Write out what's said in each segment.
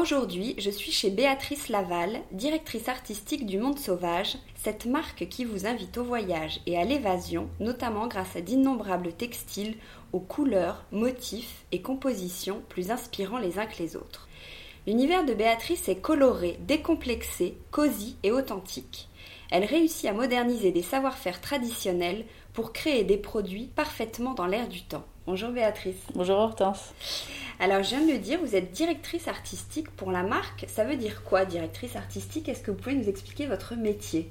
Aujourd'hui, je suis chez Béatrice Laval, directrice artistique du Monde Sauvage, cette marque qui vous invite au voyage et à l'évasion, notamment grâce à d'innombrables textiles aux couleurs, motifs et compositions plus inspirants les uns que les autres. L'univers de Béatrice est coloré, décomplexé, cosy et authentique. Elle réussit à moderniser des savoir-faire traditionnels pour créer des produits parfaitement dans l'air du temps. Bonjour Béatrice. Bonjour Hortense. Alors, je viens de le dire, vous êtes directrice artistique pour la marque. Ça veut dire quoi, directrice artistique? Est-ce que vous pouvez nous expliquer votre métier?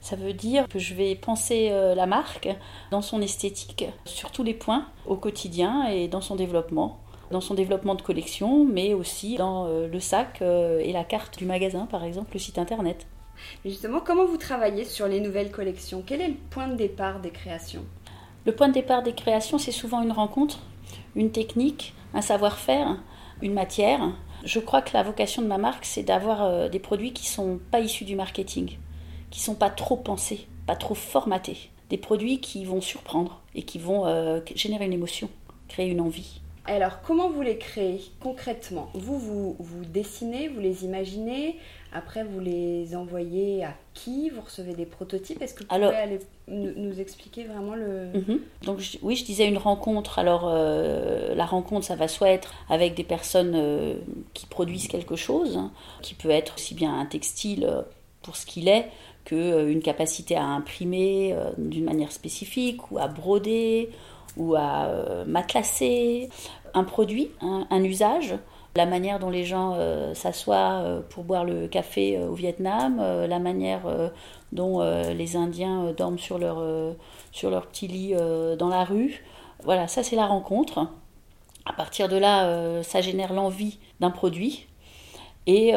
Ça veut dire que je vais penser euh, la marque dans son esthétique, sur tous les points, au quotidien et dans son développement. Dans son développement de collection, mais aussi dans euh, le sac euh, et la carte du magasin, par exemple, le site internet. Justement, comment vous travaillez sur les nouvelles collections? Quel est le point de départ des créations? Le point de départ des créations, c'est souvent une rencontre, une technique, un savoir-faire, une matière. Je crois que la vocation de ma marque, c'est d'avoir euh, des produits qui sont pas issus du marketing, qui sont pas trop pensés, pas trop formatés. Des produits qui vont surprendre et qui vont euh, générer une émotion, créer une envie. Alors, comment vous les créez concrètement? Vous, vous, vous dessinez, vous les imaginez, après vous les envoyez à qui? Vous recevez des prototypes? Est-ce que vous pouvez aller nous, expliquer vraiment le... Mhm. Donc oui, je disais une rencontre. Alors euh, la rencontre, ça va soit être avec des personnes euh, qui produisent quelque chose, hein, qui peut être aussi bien un textile euh, pour ce qu'il est, qu'une capacité à imprimer d'une manière spécifique, ou à broder, ou à matelasser un produit, un, usage, la manière dont les gens euh, s'assoient euh, pour boire le café euh, au Vietnam, la manière dont les Indiens dorment sur leur, sur leur petit lit dans la rue. Voilà, ça c'est la rencontre. À partir de là, ça génère l'envie d'un produit. Et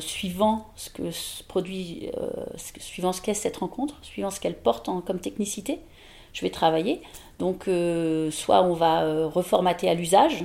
suivant ce que ce produit, suivant ce qu'est cette rencontre, suivant ce qu'elle porte en, comme technicité, je vais travailler. Donc, soit on va reformater à l'usage.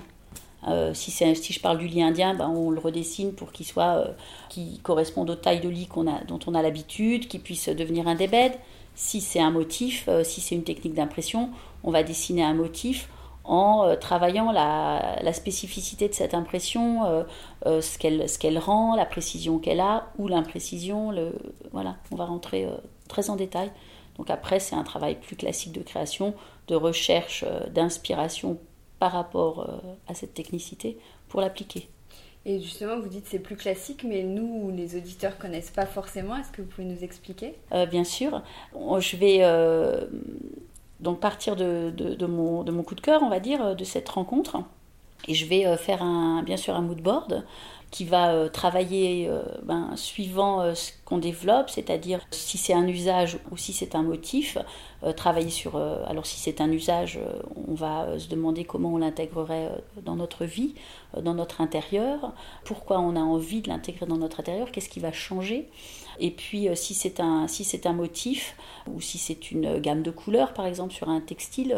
Euh, si, si je parle du lit indien, ben on le redessine pour qu'il soit, qui corresponde aux tailles de lit dont on a l'habitude, qu'il puisse devenir un débed. Si c'est un motif, si c'est une technique d'impression, on va dessiner un motif en travaillant la, spécificité de cette impression, ce qu'elle qu'elle rend, la précision qu'elle a ou l'imprécision. Voilà, on va rentrer très en détail. Donc après, c'est un travail plus classique de création, de recherche, euh, d'inspiration par rapport euh, à cette technicité pour l'appliquer. Et justement, vous dites c'est plus classique, mais nous, les auditeurs connaissent pas forcément. Est-ce que vous pouvez nous expliquer? Euh, Bien sûr. Je vais donc partir de, de, mon, de, mon, coup de cœur, on va dire, de cette rencontre. Et je vais faire un, bien sûr un mood board qui va travailler ben, suivant ce qu'on développe, c'est-à-dire si c'est un usage ou si c'est un motif, euh, travailler sur... Euh, alors si c'est un usage, euh, on va se demander comment on l'intégrerait dans notre vie, dans notre intérieur, pourquoi on a envie de l'intégrer dans notre intérieur, qu'est-ce qui va changer. Et puis si c'est un, si un motif ou si c'est une gamme de couleurs, par exemple sur un textile,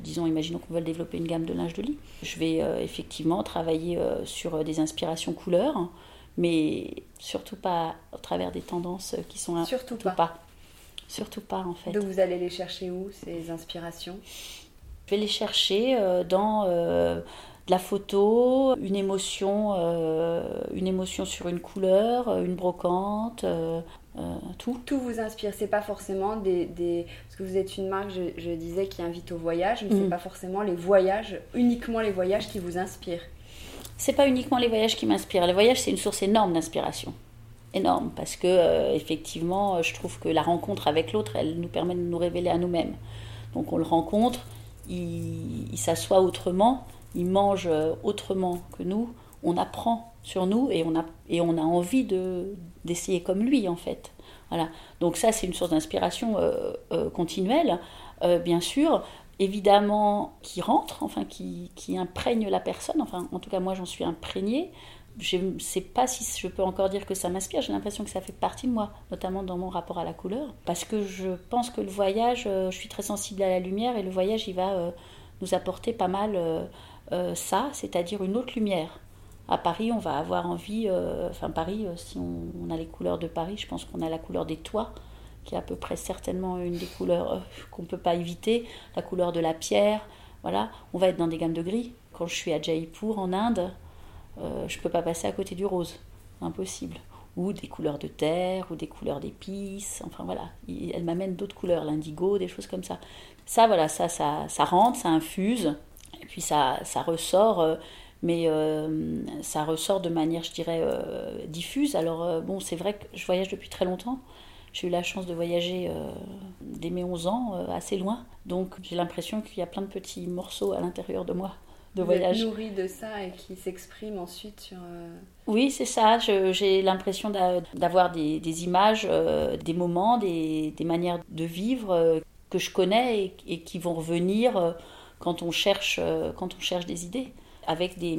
disons, imaginons qu'on veut développer une gamme de linge de lit, je vais effectivement travailler sur des inspirations couleurs mais surtout pas au travers des tendances qui sont surtout, pas. Surtout pas en fait. Donc vous allez les chercher où ces inspirations? Je vais les chercher euh, dans euh, de la photo, une émotion, euh, une émotion sur une couleur, une brocante. tout. Tout vous inspire, c'est pas forcément des, des, Parce que vous êtes une marque, je, disais, qui invite au voyage, mais c'est mm. pas forcément les voyages, uniquement les voyages qui vous inspirent c'est pas uniquement les voyages qui m'inspirent. Les voyages, c'est une source énorme d'inspiration. Énorme, parce que euh, effectivement, je trouve que la rencontre avec l'autre, elle nous permet de nous révéler à nous-mêmes. Donc on le rencontre, il, s'assoit autrement, il mange euh, autrement que nous, on apprend sur nous et on a, et on a envie de, d'essayer comme lui en fait. Voilà. Donc ça, c'est une source d'inspiration euh, continuelle, bien sûr évidemment qui rentre, enfin qui, qui, imprègne la personne, enfin en tout cas moi j'en suis imprégnée. Je ne sais pas si je peux encore dire que ça m'inspire, j'ai l'impression que ça fait partie de moi, notamment dans mon rapport à la couleur, parce que je pense que le voyage, euh, je suis très sensible à la lumière et le voyage il va euh, nous apporter pas mal euh, ça, c'est-à-dire une autre lumière. À Paris, on va avoir envie, enfin Paris, si on, on, a les couleurs de Paris, je pense qu'on a la couleur des toits, qui est à peu près certainement une des couleurs euh, qu'on ne peut pas éviter, la couleur de la pierre. Voilà, on va être dans des gammes de gris. Quand je suis à Jaipur en Inde, euh, je ne peux pas passer à côté du rose, impossible. Ou des couleurs de terre, ou des couleurs d'épices, enfin voilà, elle m'amène d'autres couleurs, l'indigo, des choses comme ça. Ça, voilà, ça, ça, rentre, ça infuse, et puis ça, ça ressort, euh, mais ça ressort de manière, je dirais, diffuse. Alors, bon, c'est vrai que je voyage depuis très longtemps, j'ai eu la chance de voyager euh, dès mes 11 ans, euh, assez loin. Donc j'ai l'impression qu'il y a plein de petits morceaux à l'intérieur de moi de Vous voyage. Êtes nourri de ça et qui s'expriment ensuite sur. Euh, oui, c'est ça. J'ai l'impression d'avoir des, images, des moments, des, manières de vivre que je connais et, qui vont revenir quand on cherche, quand on cherche des idées. Avec des.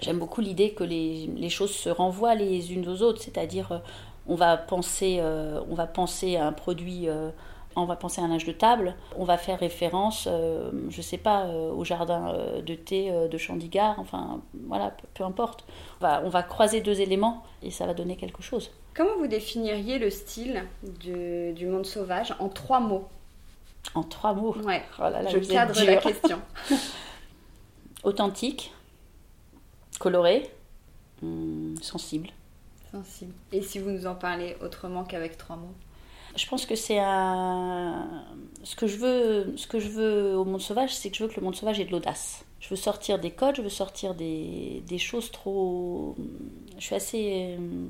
J'aime beaucoup l'idée que les, les, choses se renvoient les unes aux autres, c'est-à-dire on va penser, euh, on va penser à un produit, euh, on va penser à un âge de table, on va faire référence, euh, je ne sais pas, au jardin de thé de Chandigarh, enfin voilà, peu, importe. On va, croiser deux éléments et ça va donner quelque chose. Comment vous définiriez le style du, monde sauvage en trois mots? En trois mots? Ouais, oh je cadre la question. Authentique, coloré, hum, sensible. Et si vous nous en parlez autrement qu'avec trois mots je pense que c'est un. Ce que je veux, ce que je veux au monde sauvage, c'est que je veux que le monde sauvage ait de l'audace. Je veux sortir des codes, je veux sortir des, des choses trop. Je suis assez euh,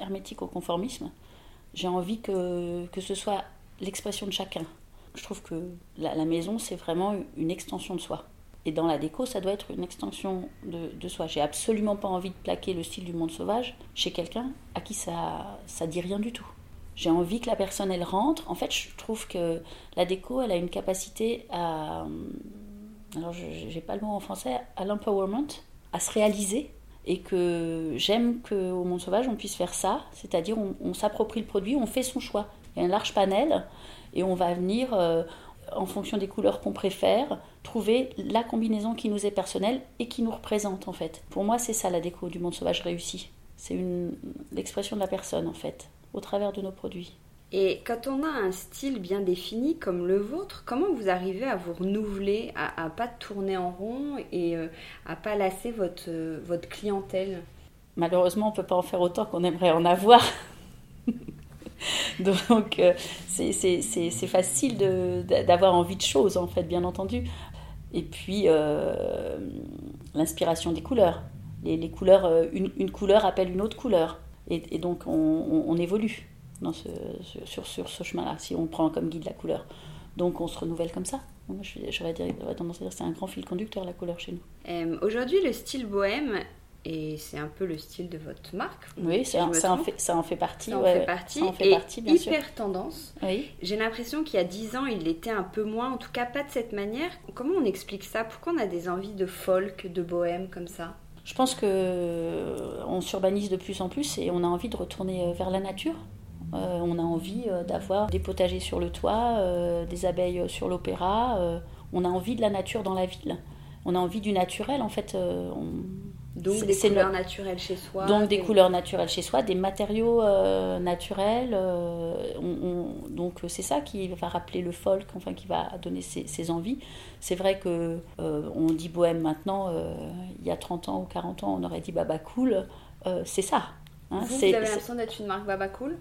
hermétique au conformisme. J'ai envie que, que ce soit l'expression de chacun. Je trouve que la, la maison, c'est vraiment une extension de soi. Et dans la déco, ça doit être une extension de, soi. J'ai absolument pas envie de plaquer le style du monde sauvage chez quelqu'un à qui ça ça dit rien du tout. J'ai envie que la personne elle rentre. En fait, je trouve que la déco, elle a une capacité à alors j'ai pas le mot en français à l'empowerment, à se réaliser et que j'aime qu'au monde sauvage on puisse faire ça, c'est-à-dire on, s'approprie le produit, on fait son choix. Il y a un large panel et on va venir euh, en fonction des couleurs qu'on préfère, trouver la combinaison qui nous est personnelle et qui nous représente en fait. Pour moi, c'est ça la déco du monde sauvage réussi. C'est l'expression de la personne en fait, au travers de nos produits. Et quand on a un style bien défini comme le vôtre, comment vous arrivez à vous renouveler, à, ne pas tourner en rond et euh, à pas lasser votre, euh, votre clientèle? Malheureusement, on peut pas en faire autant qu'on aimerait en avoir. Donc euh, c'est facile d'avoir envie de choses, en fait, bien entendu. Et puis euh, l'inspiration des couleurs. Les, couleurs, euh, une, couleur appelle une autre couleur. Et, donc on, évolue sur, sur ce chemin-là, si on prend comme guide la couleur. Donc on se renouvelle comme ça. J'aurais tendance à dire que c'est un grand fil conducteur la couleur chez nous. Aujourd'hui, le style bohème et c'est un peu le style de votre marque. Oui, ça, en fait, ça en fait partie. Ça en fait partie. Ça en fait et partie, bien hyper tendance. Oui. J'ai l'impression qu'il y a 10 ans, il l'était un peu moins, en tout cas pas de cette manière. Comment on explique ça? Pourquoi on a des envies de folk, de bohème comme ça? Je pense que euh, on s'urbanise de plus en plus et on a envie de retourner euh, vers la nature. Euh, on a envie d'avoir des potagers sur le toit, des abeilles sur l'opéra. on a envie de la nature dans la ville. On a envie du naturel en fait. On donc des couleurs naturelles chez soi. Donc des, couleurs naturelles chez soi, des matériaux euh, naturels. Euh, donc c'est ça qui va rappeler le folk, enfin qui va donner ses, envies. C'est vrai que euh, on dit bohème maintenant. il y a 30 ans ou 40 ans, on aurait dit baba cool. c'est ça. Hein, vous, vous avez l'impression d'être une marque baba cool?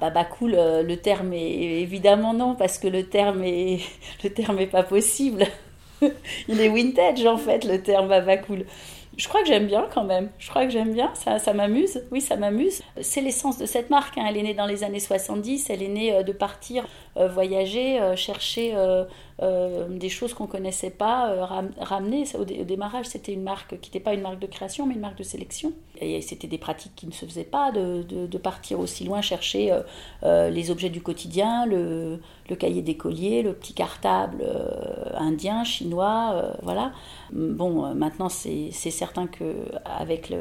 Baba cool, le terme est évidemment non parce que le terme est le terme est pas possible. Il est vintage en fait le terme baba cool. Je crois que j'aime bien quand même. Je crois que j'aime bien. Ça, ça m'amuse. Oui, ça m'amuse. C'est l'essence de cette marque. Hein. Elle est née dans les années 70. Elle est née euh, de partir voyager, euh, chercher des choses qu'on connaissait pas, ramener. Au, démarrage, c'était une marque qui n'était pas une marque de création, mais une marque de sélection. Et c'était des pratiques qui ne se faisaient pas de, de, partir aussi loin chercher les objets du quotidien, le, le cahier d'écolier, le petit cartable indien, chinois, voilà. Bon, maintenant, c'est certain qu'avec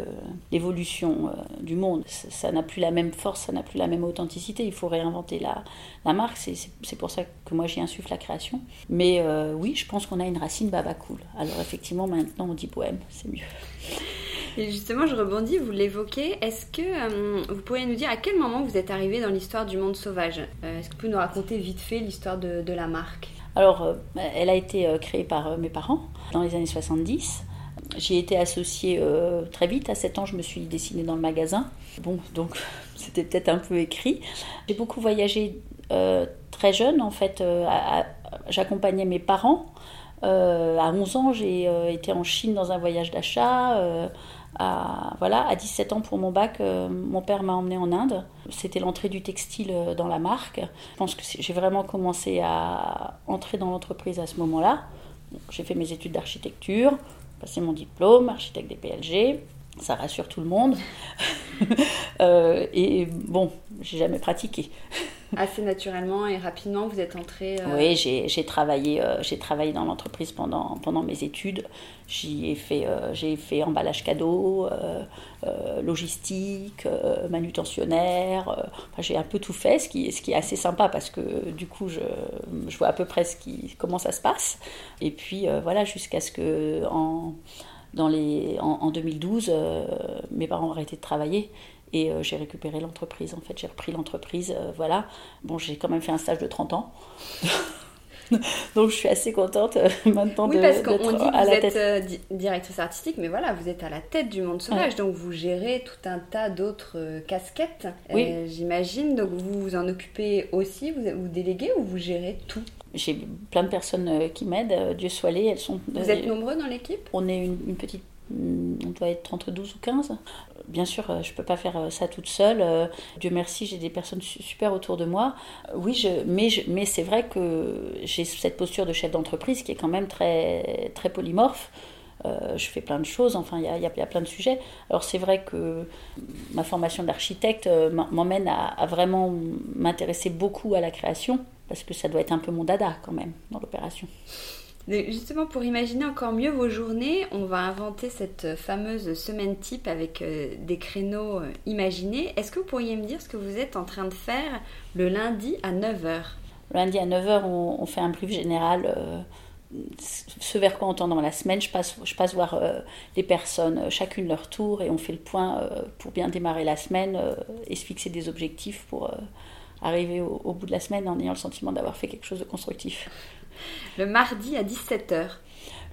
l'évolution du monde, ça n'a plus la même force, ça n'a plus la même authenticité. Il faut réinventer la, la marque. Pour ça que moi j'y insuffle la création. Mais euh, oui, je pense qu'on a une racine baba cool. Alors effectivement, maintenant on dit poème, c'est mieux. Et justement, je rebondis, vous l'évoquez. Est-ce que euh, vous pourriez nous dire à quel moment vous êtes arrivé dans l'histoire du monde sauvage? Euh, Est-ce que vous pouvez nous raconter vite fait l'histoire de, de, la marque? Alors, elle a été créée par mes parents dans les années 70. J'y ai été associée très vite. À 7 ans, je me suis dessinée dans le magasin. Bon, donc c'était peut-être un peu écrit. J'ai beaucoup voyagé euh, très jeune, en fait, euh, j'accompagnais mes parents. Euh, à 11 ans, j'ai été en Chine dans un voyage d'achat. à, voilà, à 17 ans pour mon bac, mon père m'a emmené en Inde. C'était l'entrée du textile dans la marque. Je pense que j'ai vraiment commencé à entrer dans l'entreprise à ce moment-là. J'ai fait mes études d'architecture, passé mon diplôme, architecte des PLG ça rassure tout le monde. Euh, et bon, j'ai jamais pratiqué. Assez naturellement et rapidement, vous êtes entré. Euh, oui, j'ai travaillé, euh, j'ai travaillé dans l'entreprise pendant, pendant mes études. J'y ai fait, j'ai fait emballage cadeau, logistique, manutentionnaire. j'ai un peu tout fait, ce qui, ce qui est assez sympa parce que du coup, je, je vois à peu près ce qui, comment ça se passe. Et puis voilà, jusqu'à ce que en dans les, en, 2012, euh, mes parents ont arrêté de travailler et euh, j'ai récupéré l'entreprise. En fait, j'ai repris l'entreprise. Euh, voilà. Bon, j'ai quand même fait un stage de 30 ans. Donc je suis assez contente maintenant oui, parce qu'on dit que vous êtes directrice artistique, mais voilà, vous êtes à la tête du monde sauvage, donc vous gérez tout un tas d'autres casquettes, oui. j'imagine. Donc vous vous en occupez aussi, vous, vous déléguez ou vous gérez tout? J'ai plein de personnes euh, qui m'aident, euh, Dieu soit les, elles sont... Vous êtes nombreux dans l'équipe? On est une, petite... Mm, on doit être entre 12 ou 15. Bien sûr, euh, je ne peux pas faire ça toute seule. Dieu merci, j'ai des personnes super autour de moi. Oui, mais, c'est vrai que j'ai cette posture de chef d'entreprise qui est quand même très, polymorphe. je fais plein de choses, enfin, il y, a, plein de sujets. Alors, c'est vrai que ma formation d'architecte m'emmène à, vraiment m'intéresser beaucoup à la création parce que ça doit être un peu mon dada quand même dans l'opération. Justement, pour imaginer encore mieux vos journées, on va inventer cette fameuse semaine type avec euh, des créneaux euh, imaginés. Est-ce que vous pourriez me dire ce que vous êtes en train de faire le lundi à 9h Le lundi à 9h, on, fait un brief général. Euh, ce vers quoi on tend dans la semaine, je passe, je passe voir les personnes, chacune leur tour, et on fait le point pour bien démarrer la semaine et se fixer des objectifs pour arriver au, bout de la semaine en ayant le sentiment d'avoir fait quelque chose de constructif. Le mardi à 17h.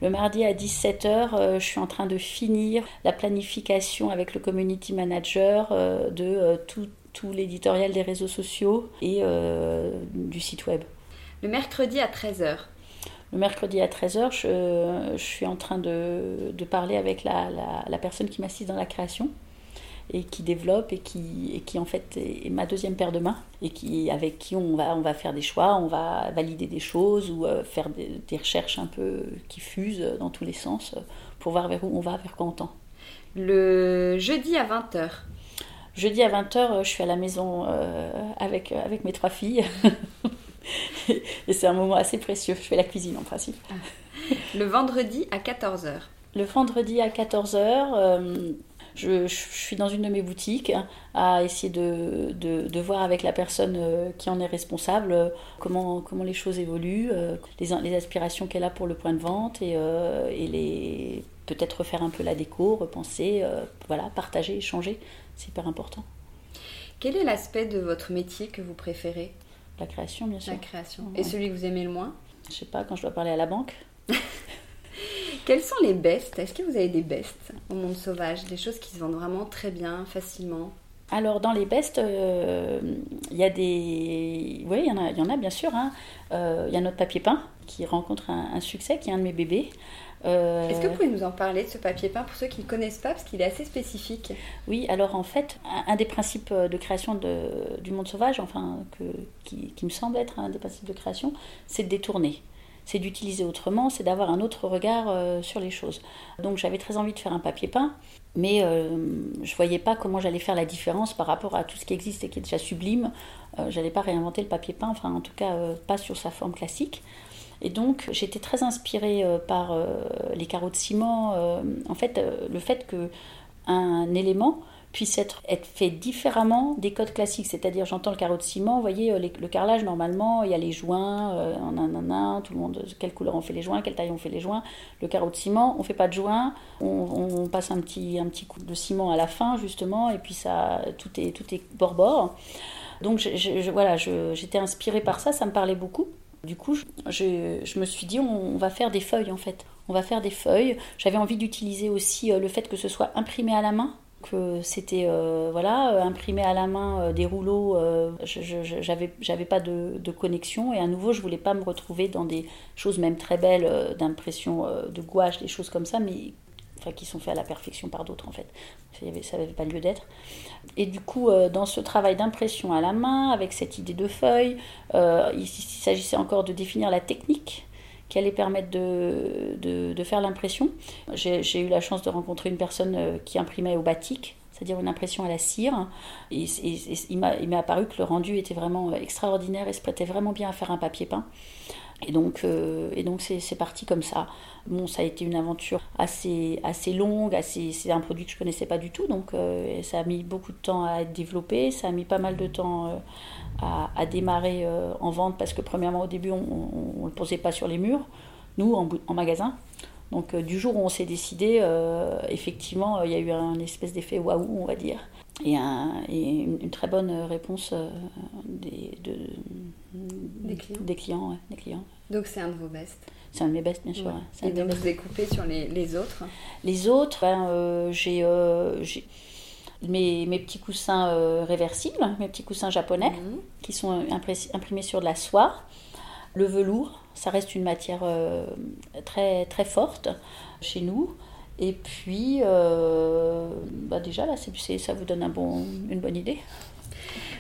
Le mardi à 17h, euh, je suis en train de finir la planification avec le community manager euh, de euh, tout, l'éditorial des réseaux sociaux et du site web. Le mercredi à 13h. Le mercredi à 13h, je, suis en train de, parler avec la, la personne qui m'assiste dans la création et qui développe et qui, et qui en fait est, ma deuxième paire de mains et qui, avec qui on va, on va faire des choix, on va valider des choses ou euh, faire des, recherches un peu qui fusent dans tous les sens pour voir vers où on va, vers quoi on tend. Le jeudi à 20h. Jeudi à 20h, je suis à la maison avec, avec mes trois filles. et c'est un moment assez précieux. Je fais la cuisine en principe. Ah. Le vendredi à 14h. Le vendredi à 14h, je, suis dans une de mes boutiques à essayer de, de, voir avec la personne euh, qui en est responsable euh, comment, comment les choses évoluent, euh, les, les aspirations qu'elle a pour le point de vente et, et les peut-être refaire un peu la déco, repenser, voilà, partager, échanger. C'est hyper important. Quel est l'aspect de votre métier que vous préférez? La création, bien sûr. La création. Et celui que vous aimez le moins? Je sais pas, quand je dois parler à la banque. Quels sont les bests Est-ce que vous avez des bests au monde sauvage? Des choses qui se vendent vraiment très bien, facilement? Alors dans les bests, euh, il y a des... Oui, il y, en a, y en a bien sûr. Hein. Euh, il y a notre papier peint qui rencontre un, succès, qui est un de mes bébés. Euh, Est-ce que vous pouvez nous en parler de ce papier peint pour ceux qui ne connaissent pas, parce qu'il est assez spécifique? Oui, alors en fait, un, des principes de création de, du monde sauvage, enfin, que, qui, qui, me semble être un des principes de création, c'est de détourner c'est d'utiliser autrement, c'est d'avoir un autre regard euh, sur les choses. Donc j'avais très envie de faire un papier peint, mais euh, je voyais pas comment j'allais faire la différence par rapport à tout ce qui existe et qui est déjà sublime. Euh, je n'allais pas réinventer le papier peint, enfin en tout cas pas sur sa forme classique. Et donc j'étais très inspirée par les carreaux de ciment. en fait, le fait que un élément puisse être, fait différemment des codes classiques. C'est-à-dire, j'entends le carreau de ciment, vous voyez, euh, le carrelage, normalement, il y a les joints, euh, un, tout le monde, quelle couleur on fait les joints, quelle taille on fait les joints. Le carreau de ciment, on fait pas de joints, on, passe un petit, un petit coup de ciment à la fin, justement, et puis ça, tout est, tout est bord-bord. Donc, voilà, j'étais inspirée par ça, ça me parlait beaucoup. Du coup, je, je, me suis dit, on, va faire des feuilles en fait. On va faire des feuilles. J'avais envie d'utiliser aussi euh, le fait que ce soit imprimé à la main que c'était euh, voilà euh, imprimé à la main euh, des rouleaux j'avais pas de, connexion. Et à nouveau je voulais pas me retrouver dans des choses même très belles d'impression de gouache des choses comme ça mais enfin qui sont faites à la perfection par d'autres en fait. Ça n'avait pas lieu d'être. Et du coup dans ce travail d'impression à la main avec cette idée de feuille il s'agissait encore de définir la technique qui allait permettre de, de, faire l'impression. J'ai eu la chance de rencontrer une personne euh, qui imprimait au batik, c'est-à-dire une impression à la cire. Et, il m'a apparu que le rendu était vraiment extraordinaire et se prêtait vraiment bien à faire un papier peint. Et donc, euh, et donc c'est parti comme ça. Bon, ça a été une aventure assez, assez longue, assez, c'est un produit que je connaissais pas du tout, donc euh, ça a mis beaucoup de temps à être développé, ça a mis pas mal de temps à, démarrer euh, en vente parce que premièrement au début on ne le posait pas sur les murs, nous en, magasin. Donc euh, du jour où on s'est décidé, euh, effectivement il y a eu un espèce d'effet waouh on va dire. Et, un, et une, très bonne réponse des, de, des clients. Des clients, des clients. Donc c'est un de vos best C'est un de mes best, bien sûr. Et donc vous avez coupé sur les, les autres Les autres, ben, j'ai mes, mes petits coussins euh, réversibles, mes petits coussins japonais, mhm. qui sont imprimés sur de la soie. Le velours, ça reste une matière euh, très, très forte chez nous. Et puis, euh, bah déjà, là, ça vous donne un bon, une bonne idée.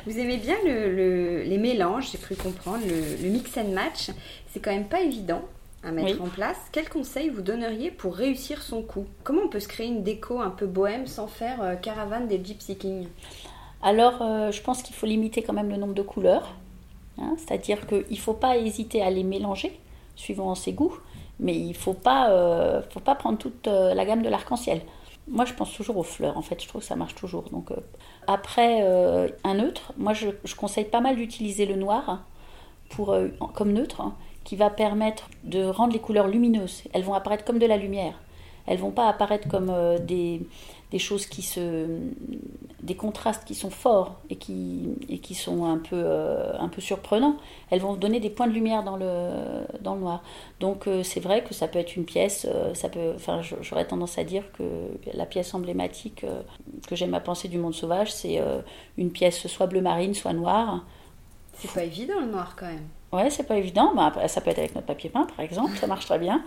Vous aimez bien le, les mélanges, j'ai cru comprendre, le, le mix and match. C'est quand même pas évident à mettre en place. Quel conseil vous donneriez pour réussir son coup? Comment on peut se créer une déco un peu bohème sans faire euh, caravane des Gypsy Kings? Alors, euh, je pense qu'il faut limiter quand même le nombre de couleurs. Hein. C'est-à-dire qu'il ne faut pas hésiter à les mélanger suivant ses goûts, mais il ne faut, pas, euh, faut pas prendre toute la gamme de l'arc-en-ciel. Moi, je pense toujours aux fleurs, en fait, je trouve que ça marche toujours. Donc, après, un neutre, moi, je, conseille pas mal d'utiliser le noir pour, comme neutre qui va permettre de rendre les couleurs lumineuses. Elles vont apparaître comme de la lumière. Elles vont pas apparaître comme euh, des, des, choses qui se. des contrastes qui sont forts et qui, et qui sont un peu, euh, un peu surprenants. Elles vont donner des points de lumière dans le, dans le noir. Donc euh, c'est vrai que ça peut être une pièce, ça peut. Enfin, j'aurais tendance à dire que la pièce emblématique que j'aime à penser du monde sauvage, c'est une pièce soit bleu marine, soit noire. C'est pas évident le noir quand même. Ouais, c'est pas évident. Bah, ça peut être avec notre papier peint, par exemple, ça marche très bien.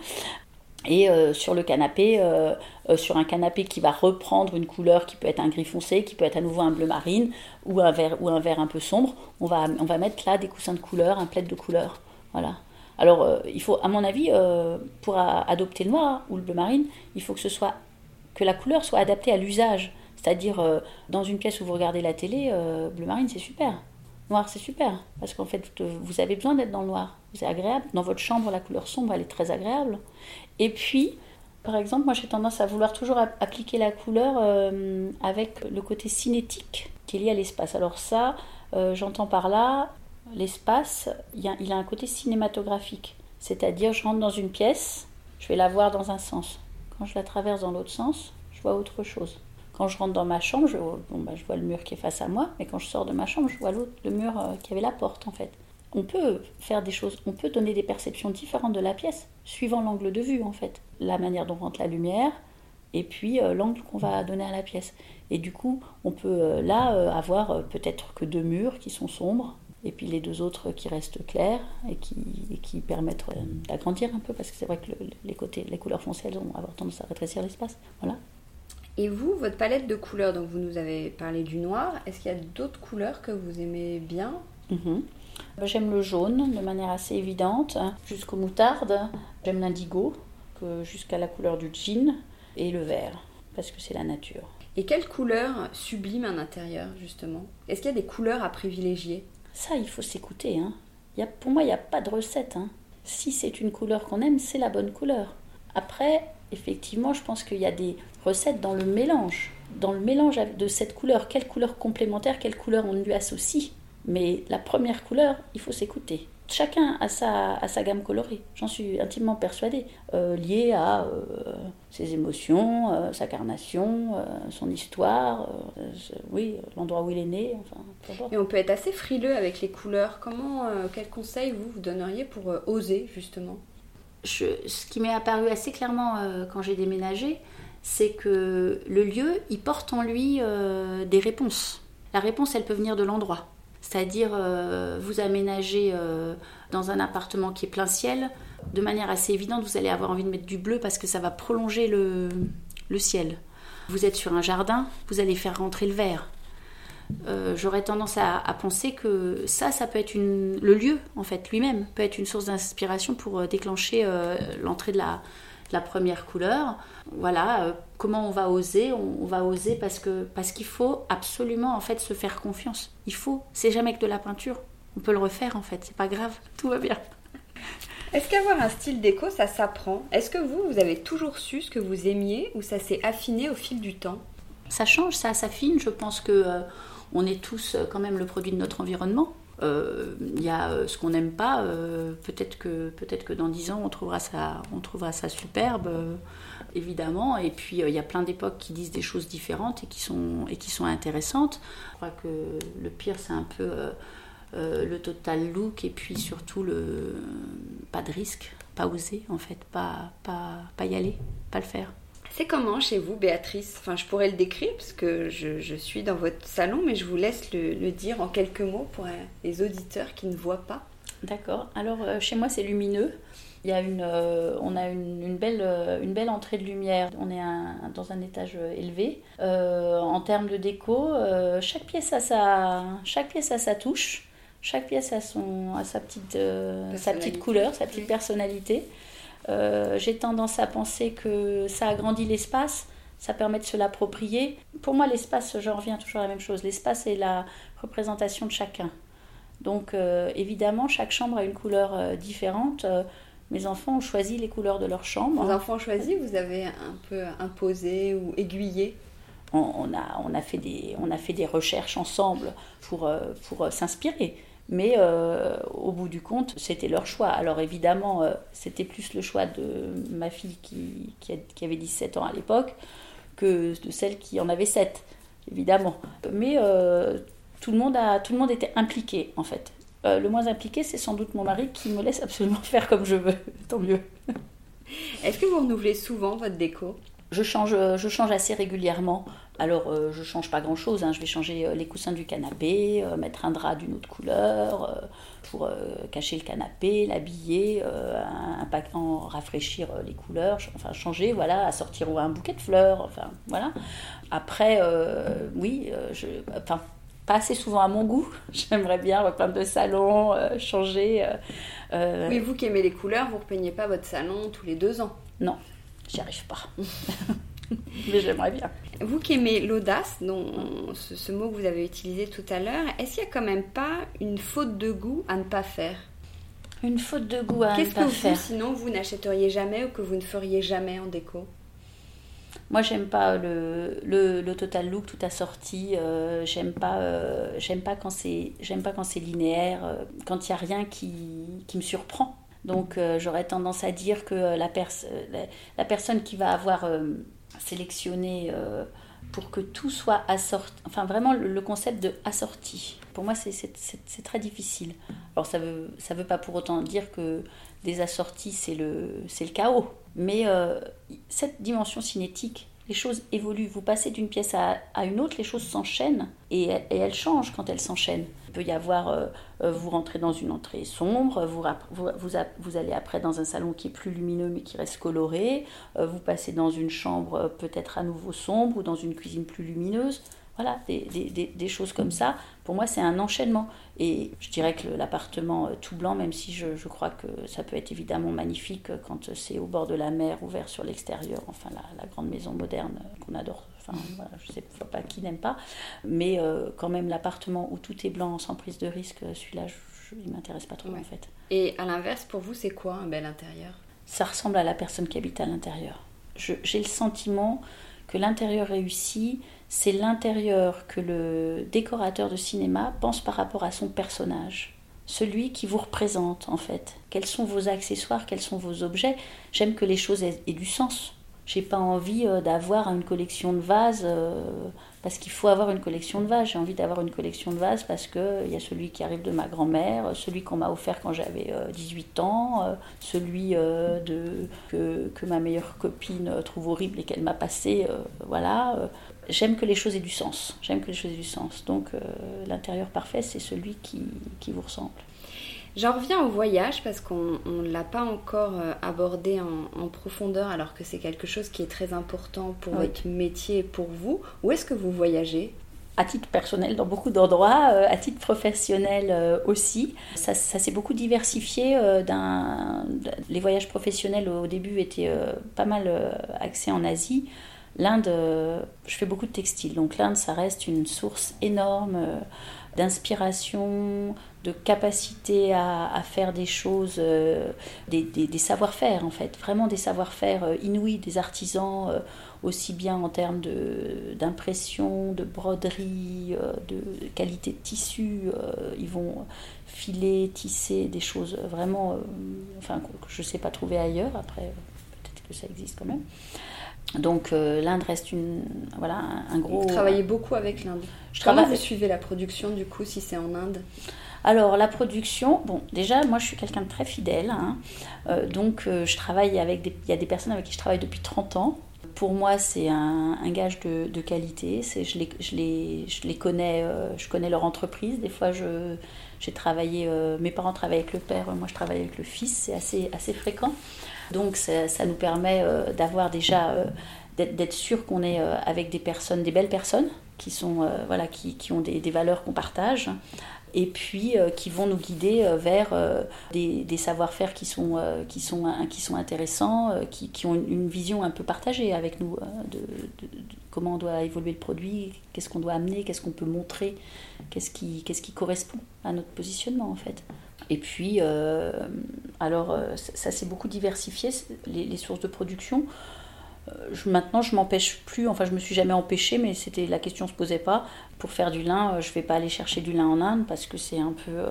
Et euh, sur le canapé, euh, euh, sur un canapé qui va reprendre une couleur qui peut être un gris foncé, qui peut être à nouveau un bleu marine ou un vert, ou un vert un peu sombre, on va, on va mettre là des coussins de couleur, un plaid de couleur. Voilà. Alors, il faut, à mon avis, pour adopter le noir ou le bleu marine, il faut que ce soit que la couleur soit adaptée à l'usage. C'est-à-dire, dans une pièce où vous regardez la télé, bleu marine, c'est super. Noir, c'est super. Parce qu'en fait, vous avez besoin d'être dans le noir. C'est agréable. Dans votre chambre, la couleur sombre, elle est très agréable. Et puis, par exemple, moi, j'ai tendance à vouloir toujours appliquer la couleur euh, avec le côté cinétique qui est lié à l'espace. Alors ça, j'entends par là, l'espace, il, il a un côté cinématographique. C'est-à-dire, je rentre dans une pièce, je vais la voir dans un sens. Quand je la traverse dans l'autre sens, je vois autre chose. Quand je rentre dans ma chambre, je, bon, bah, je vois le mur qui est face à moi, mais quand je sors de ma chambre, je vois l'autre, le mur euh, qui avait la porte en fait. On peut faire des choses, on peut donner des perceptions différentes de la pièce, suivant l'angle de vue en fait, la manière dont rentre la lumière, et puis euh, l'angle qu'on va donner à la pièce. Et du coup, on peut euh, là avoir peut-être que deux murs qui sont sombres, et puis les deux autres qui restent clairs et qui, permettent d'agrandir un peu, parce que c'est vrai que les côtés, les couleurs foncées, elles ont avoir tendance à rétrécir l'espace. Voilà. Et vous, votre palette de couleurs, donc vous nous avez parlé du noir, est-ce qu'il y a d'autres couleurs que vous aimez bien? Mhm. J'aime le jaune de manière assez évidente, jusqu'au moutarde. J'aime l'indigo, jusqu'à la couleur du jean, et le vert, parce que c'est la nature. Et quelle couleur sublime un intérieur, justement? Est-ce qu'il y a des couleurs à privilégier? Ça, il faut s'écouter. Hein. pour moi, il n'y a pas de recette. Hein. Si c'est une couleur qu'on aime, c'est la bonne couleur. Après, effectivement, je pense qu'il y a des recettes dans le mélange. Dans le mélange de cette couleur, quelle couleur complémentaire, quelle couleur on lui associe. Mais la première couleur, il faut s'écouter. Chacun a sa, sa gamme colorée, j'en suis intimement persuadée, euh, liée à euh, ses émotions, euh, sa carnation, son histoire, oui, l'endroit où il est né. Enfin, Et on peut être assez frileux avec les couleurs. Comment, quel conseil vous, vous donneriez pour oser justement? Ce qui m'est apparu assez clairement euh, quand j'ai déménagé, c'est que le lieu, il porte en lui euh, des réponses. La réponse, elle peut venir de l'endroit. C'est-à-dire, euh, vous aménagez dans un appartement qui est plein ciel, de manière assez évidente, vous allez avoir envie de mettre du bleu parce que ça va prolonger le, ciel. Vous êtes sur un jardin, vous allez faire rentrer le vert. Euh, j'aurais tendance à, penser que ça, ça peut être une, le lieu, en fait, lui-même, peut être une source d'inspiration pour euh, déclencher euh, l'entrée de la, la, première couleur. Voilà, comment on va oser? On, va oser parce que parce qu'il faut absolument, en fait, se faire confiance. Il faut, c'est jamais que de la peinture. On peut le refaire, en fait, c'est pas grave, tout va bien. Est-ce qu'avoir un style déco, ça s'apprend? Est-ce que vous, vous avez toujours su ce que vous aimiez ou ça s'est affiné au fil du temps? Ça change, ça s'affine. Je pense que on est tous euh, quand même le produit de notre environnement. Il euh, y a euh, ce qu'on n'aime pas, peut-être que, peut que dans dix ans on trouvera ça, on trouvera ça superbe, évidemment. Et puis il y a plein d'époques qui disent des choses différentes et qui sont, et qui sont intéressantes. Je crois que le pire c'est un peu le total look et puis surtout le pas de risque, pas oser en fait, pas, pas, pas y aller, pas le faire. C'est comment chez vous, Béatrice? Enfin, je pourrais le décrire parce que je, suis dans votre salon, mais je vous laisse le, dire en quelques mots pour les auditeurs qui ne voient pas. D'accord. Alors, euh, chez moi, c'est lumineux. Il y a une, euh, on a une, belle, euh, une belle entrée de lumière. On est dans un étage élevé. en termes de déco, chaque pièce a sa, chaque pièce a sa touche. Chaque pièce a, son, a sa, petite, sa petite couleur, sa petite personnalité. Euh, j'ai tendance à penser que ça agrandit l'espace, ça permet de se l'approprier. Pour moi, l'espace, j'en reviens toujours à la même chose. L'espace est la représentation de chacun. Donc, euh, évidemment, chaque chambre a une couleur euh, différente. mes enfants ont choisi les couleurs de leur chambre. Vos enfants ont choisi Vous avez un peu imposé ou aiguillé? On, a, on, a fait des, on a fait des recherches ensemble pour, pour s'inspirer. Mais euh, au bout du compte, c'était leur choix. Alors évidemment, euh, c'était plus le choix de ma fille qui, qui, avait 17 ans à l'époque que de celle qui en avait 7, évidemment. Mais euh, tout, le monde a, tout le monde était impliqué, en fait. le moins impliqué, c'est sans doute mon mari qui me laisse absolument faire comme je veux. Tant mieux. Est-ce que vous renouvelez souvent votre déco? Je change, je change assez régulièrement. Alors, euh, je change pas grand-chose. Hein. Je vais changer euh, les coussins du canapé, euh, mettre un drap d'une autre couleur pour cacher le canapé, l'habiller, en rafraîchir les couleurs, enfin changer, voilà, sortir un bouquet de fleurs, enfin voilà. Après, oui, je, enfin pas assez souvent à mon goût. J'aimerais bien repeindre de salon, changer. Oui, vous qui aimez les couleurs, vous ne repeignez pas votre salon tous les deux ans? Non, j'y arrive pas. Mais j'aimerais bien. Vous qui aimez l'audace, dont ce, mot que vous avez utilisé tout à l'heure, est-ce qu'il n'y a quand même pas une faute de goût à ne pas faire? Une faute de goût à ne pas faire Qu'est-ce que vous, sinon, vous n'achèteriez jamais ou que vous ne feriez jamais en déco? Moi, j'aime pas le, le, total look tout assorti. Euh, j'aime pas, euh, j'aime pas quand c'est, j'aime pas quand c'est linéaire, euh, quand il y a rien qui, qui me surprend. Donc, j'aurais tendance à dire que la, la, la, personne qui va avoir sélectionné pour que tout soit assorti, enfin vraiment le, concept de assorti. Pour moi, c'est très difficile. Alors, ça veut, ça veut pas pour autant dire que des assortis, c'est le, le chaos. Mais euh, cette dimension cinétique, les choses évoluent. Vous passez d'une pièce à, une autre, les choses s'enchaînent et, elles changent quand elles s'enchaînent. Peut y avoir, euh, euh, vous rentrez dans une entrée sombre, vous, vous, allez après dans un salon qui est plus lumineux mais qui reste coloré, vous passez dans une chambre peut-être à nouveau sombre ou dans une cuisine plus lumineuse. Voilà, des, choses comme ça. Pour moi, c'est un enchaînement. Et je dirais que l'appartement euh, tout blanc, même si je, crois que ça peut être évidemment magnifique euh, quand c'est au bord de la mer, ouvert sur l'extérieur, enfin la, grande maison moderne euh, qu'on adore. Enfin, voilà, je sais pas qui n'aime pas. Mais quand même, l'appartement où tout est blanc sans prise de risque, celui-là, il m'intéresse pas trop en fait. Et à l'inverse, pour vous, c'est quoi un bel intérieur? Ça ressemble à la personne qui habite à l'intérieur. J'ai le sentiment que l'intérieur réussi, c'est l'intérieur que le décorateur de cinéma pense par rapport à son personnage. Celui qui vous représente en fait. Quels sont vos accessoires, quels sont vos objets? J'aime que les choses aient, du sens. J'ai pas envie euh, d'avoir une collection de vases euh, parce qu'il faut avoir une collection de vases. J'ai envie d'avoir une collection de vases parce qu'il euh, y a celui qui arrive de ma grand-mère, celui qu'on m'a offert quand j'avais 18 ans, celui que, ma meilleure copine trouve horrible et qu'elle m'a passé. voilà j'aime que les choses aient du sens. J'aime que les choses aient du sens. Donc l'intérieur parfait, c'est celui qui, vous ressemble. J'en reviens au voyage parce qu'on ne l'a pas encore euh, abordé en, profondeur alors que c'est quelque chose qui est très important pour votre métier et pour vous. Où est-ce que vous voyagez? À titre personnel dans beaucoup d'endroits, euh, à titre professionnel aussi. Ça, ça s'est beaucoup diversifié. les voyages professionnels au début étaient pas mal axés en Asie. L'Inde, euh, je fais beaucoup de textiles, donc l'Inde, ça reste une source énorme euh, d'inspiration, de capacité à, faire des choses, euh, des, savoir-faire en fait, vraiment des savoir-faire inouïs des artisans, aussi bien en termes d'impression, de, broderie, de, qualité de tissu. ils vont filer, tisser des choses vraiment, enfin, que je ne sais pas trouver ailleurs, après peut-être que ça existe quand même. Donc euh, l'Inde reste une, voilà, un, gros... Vous travaillez beaucoup avec l'Inde. Je Comment vous suivez la production du coup si c'est en Inde? Alors la production, bon déjà moi je suis quelqu'un de très fidèle, hein. euh, donc euh, je travaille avec des, il y a des personnes avec qui je travaille depuis 30 ans. Pour moi c'est un, gage de, qualité, je, les, je, les, je connais, je connais leur entreprise, des fois j'ai travaillé, mes parents travaillent avec le père, moi je travaille avec le fils, c'est assez, assez fréquent. Donc ça, nous permet euh, d'avoir déjà euh, d'être sûr qu'on est euh, avec des personnes, des belles personnes qui sont voilà qui, ont des, valeurs qu'on partage et puis qui vont nous guider vers des, savoir-faire qui sont, qui, qui sont intéressants, qui, ont une, vision un peu partagée avec nous de, comment on doit évoluer le produit, qu'est-ce qu'on doit amener, qu'est-ce qu'on peut montrer, qu'est-ce qui, qui correspond à notre positionnement en fait. Et puis, euh, alors, euh, ça, s'est beaucoup diversifié, les, sources de production. Euh, je, maintenant, je m'empêche plus, enfin, je me suis jamais empêchée, mais c'était la question se posait pas. Pour faire du lin, je vais pas aller chercher du lin en Inde parce que c'est un peu,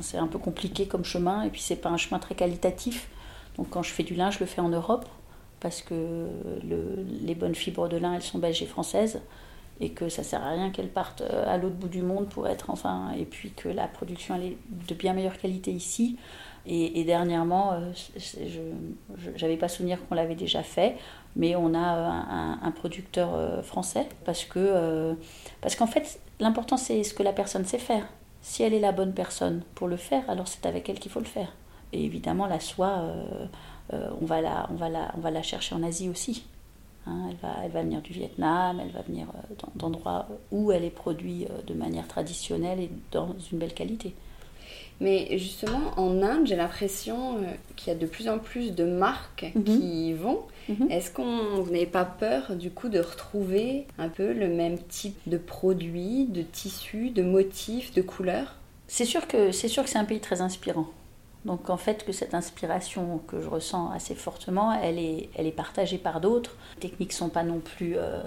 c'est un peu compliqué comme chemin, et puis c'est pas un chemin très qualitatif. Donc, quand je fais du lin, je le fais en Europe parce que le, les bonnes fibres de lin, elles sont belges et françaises et que ça sert à rien qu'elle parte euh, à l'autre bout du monde pour être enfin et puis que la production est de bien meilleure qualité ici et, dernièrement euh, je n'avais pas souvenir qu'on l'avait déjà fait mais on a euh, un, producteur français parce que parce qu'en fait l'important c'est ce que la personne sait faire. Si elle est la bonne personne pour le faire alors c'est avec elle qu'il faut le faire. Et évidemment la soie on va la on va la on va la chercher en Asie aussi Hein, elle, va, elle va venir du Vietnam, elle va venir euh, d'endroits où elle est produite euh, de manière traditionnelle et dans une belle qualité. Mais justement, en Inde, j'ai l'impression euh, qu'il y a de plus en plus de marques mhm. qui y vont. Mhm. Est-ce qu'on vous n'avez pas peur du coup de retrouver un peu le même type de produits, de tissus, de motifs, de couleurs? C'est sûr que c'est sûr que c'est un pays très inspirant. Donc en fait que cette inspiration que je ressens assez fortement, elle est, elle est partagée par d'autres. Les techniques sont pas non plus euh,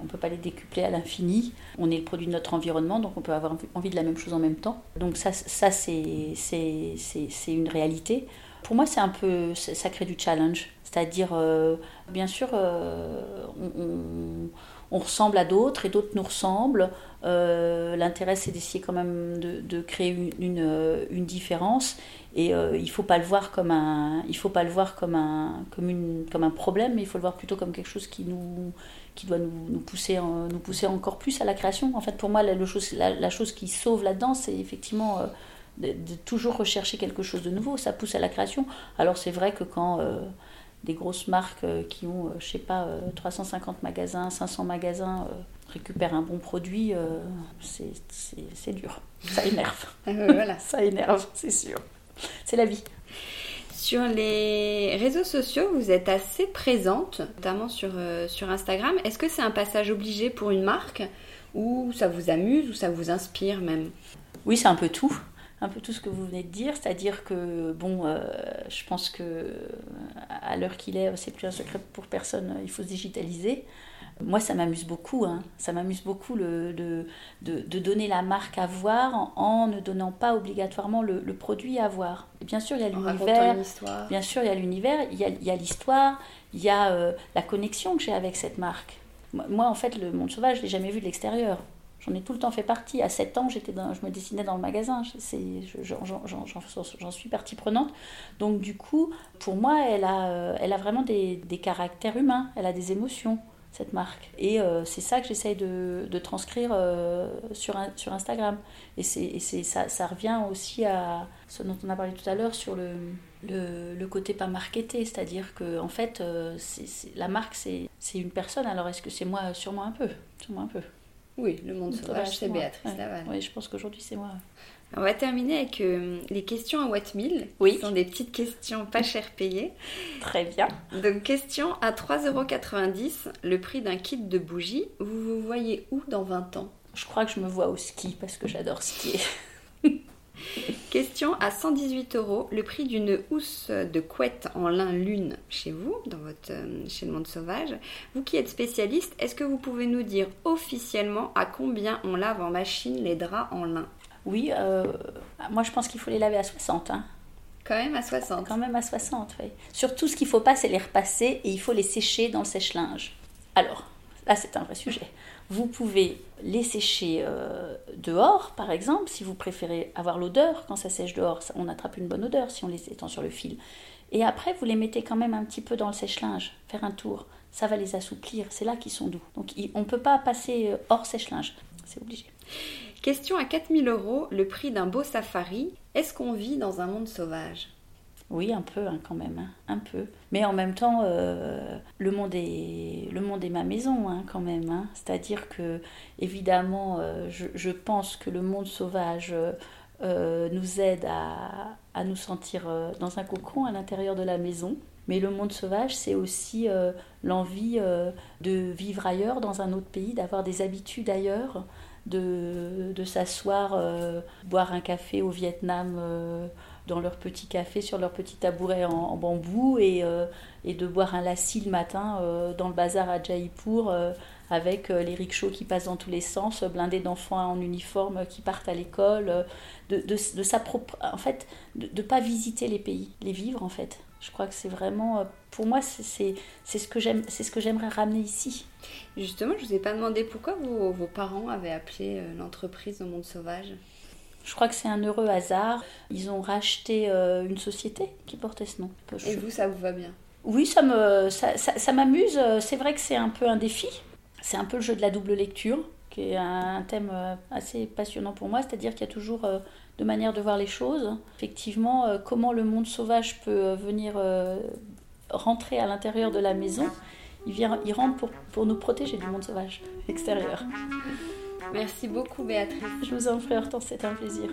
on ne peut pas les décupler à l'infini. On est le produit de notre environnement, donc on peut avoir envie de la même chose en même temps. Donc ça, ça c'est, une réalité. Pour moi, c'est un peu, ça crée du challenge. C'est-à-dire, euh, bien sûr, euh, on, ressemble à d'autres et d'autres nous ressemblent. Euh, l'intérêt, c'est d'essayer quand même de, créer une, une, différence. Et il ne faut pas le voir comme un, il faut pas le voir comme un, comme, une, comme un problème, mais il faut le voir plutôt comme quelque chose qui nous, qui doit nous, pousser, nous pousser encore plus à la création. En fait, pour moi, la, chose, la, chose qui sauve là-dedans, c'est effectivement euh, de, toujours rechercher quelque chose de nouveau. Ça pousse à la création. Alors, c'est vrai que quand euh, des grosses marques euh, qui ont, je sais pas, 350 magasins, 500 magasins récupèrent un bon produit, c'est dur. Ça énerve. Ah voilà. Ça énerve, c'est sûr. C'est la vie. Sur les réseaux sociaux, vous êtes assez présente, notamment sur, euh, sur Instagram. Est-ce que c'est un passage obligé pour une marque ou ça vous amuse ou ça vous inspire même? Oui, c'est un peu tout. Un peu tout ce que vous venez de dire, c'est-à-dire que, bon, euh, je pense que à l'heure qu'il est, c'est plus un secret pour personne, il faut se digitaliser. Moi, ça m'amuse beaucoup. Hein. Ça m'amuse beaucoup le, de, de, donner la marque à voir en, ne donnant pas obligatoirement le, produit à voir. bien sûr, il y a l'univers. Bien sûr, il y a l'univers, il y a l'histoire, il y a euh, la connexion que j'ai avec cette marque. Moi, en fait, le monde sauvage, je l'ai jamais vu de l'extérieur. J'en ai tout le temps fait partie. À 7 ans, j'étais je me dessinais dans le magasin. J'en suis partie prenante. Donc, du coup, pour moi, elle a, euh, elle a vraiment des, des caractères humains. Elle a des émotions cette marque. Et euh, c'est ça que j'essaye de, de, transcrire euh, sur, sur Instagram. Et, c'est, ça, ça, revient aussi à ce dont on a parlé tout à l'heure sur le, le, le côté pas marketé. C'est-à-dire que, en fait, euh, la marque, c'est, une personne. Alors, est-ce que c'est moi? Sûrement un peu. Sûrement un peu. Oui, le monde sauvage, c'est Béatrice Laval. Oui, je pense qu'aujourd'hui, c'est moi. On va terminer avec euh, les questions à Wattmill. Oui. Ce sont des petites questions pas cher payées. Très bien. Donc, question à 3,90€, le prix d'un kit de bougies. Vous vous voyez où dans 20 ans? Je crois que je me vois au ski parce que j'adore skier. Question à 118 euros, le prix d'une housse de couette en lin lune chez vous, dans votre, euh, chez le monde sauvage. Vous qui êtes spécialiste, est-ce que vous pouvez nous dire officiellement à combien on lave en machine les draps en lin? Oui, euh, moi je pense qu'il faut les laver à 60. Hein. Quand même à 60 Quand même à 60, oui. Surtout ce qu'il ne faut pas, c'est les repasser et il faut les sécher dans le sèche-linge. Alors, là c'est un vrai sujet. Vous pouvez les sécher euh, dehors, par exemple, si vous préférez avoir l'odeur. Quand ça sèche dehors, on attrape une bonne odeur si on les étend sur le fil. Et après, vous les mettez quand même un petit peu dans le sèche-linge, faire un tour. Ça va les assouplir, c'est là qu'ils sont doux. Donc on ne peut pas passer euh, hors sèche-linge, c'est obligé. Question à 4000 euros, le prix d'un beau safari. Est-ce qu'on vit dans un monde sauvage? Oui, un peu hein, quand même, hein, un peu. Mais en même temps, euh, le, monde est, ma maison hein, quand même. C'est-à-dire que, évidemment, euh, je, pense que le monde sauvage euh, nous aide à, à nous sentir dans un cocon à l'intérieur de la maison. Mais le monde sauvage, c'est aussi l'envie de vivre ailleurs, dans un autre pays, d'avoir des habitudes ailleurs, de, s'asseoir, euh, boire un café au Vietnam euh, dans leur petit café sur leur petit tabouret en, bambou et, euh, et, de boire un lassi le matin dans le bazar à Jaipur avec les rickshaws qui passent dans tous les sens, blindés d'enfants en uniforme qui partent à l'école, de, de, de en fait, de ne pas visiter les pays, les vivre en fait. Je crois que c'est vraiment, euh, pour moi, c'est ce que j'aime, c'est ce que j'aimerais ramener ici. Justement, je vous ai pas demandé pourquoi vos, vos parents avaient appelé euh, l'entreprise au monde sauvage. Je crois que c'est un heureux hasard. Ils ont racheté euh, une société qui portait ce nom. Et vous, ça vous va bien? Oui, ça me, ça, ça, m'amuse. C'est vrai que c'est un peu un défi. C'est un peu le jeu de la double lecture, qui est un thème assez passionnant pour moi. C'est-à-dire qu'il y a toujours de manière de voir les choses. Effectivement, euh, comment le monde sauvage peut euh, venir euh, rentrer à l'intérieur de la maison. Il, vient, il rentre pour, pour nous protéger du monde sauvage extérieur. Merci beaucoup Béatrice. Je vous en prie Hortense, c'était un plaisir.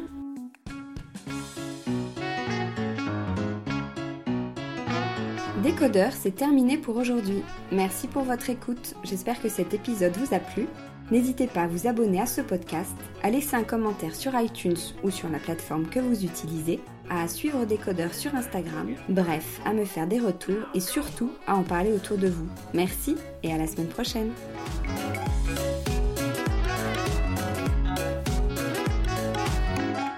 Décodeur, c'est terminé pour aujourd'hui. Merci pour votre écoute. J'espère que cet épisode vous a plu. N'hésitez pas à vous abonner à ce podcast, à laisser un commentaire sur iTunes ou sur la plateforme que vous utilisez, à suivre Décodeur sur Instagram, bref, à me faire des retours et surtout à en parler autour de vous. Merci et à la semaine prochaine.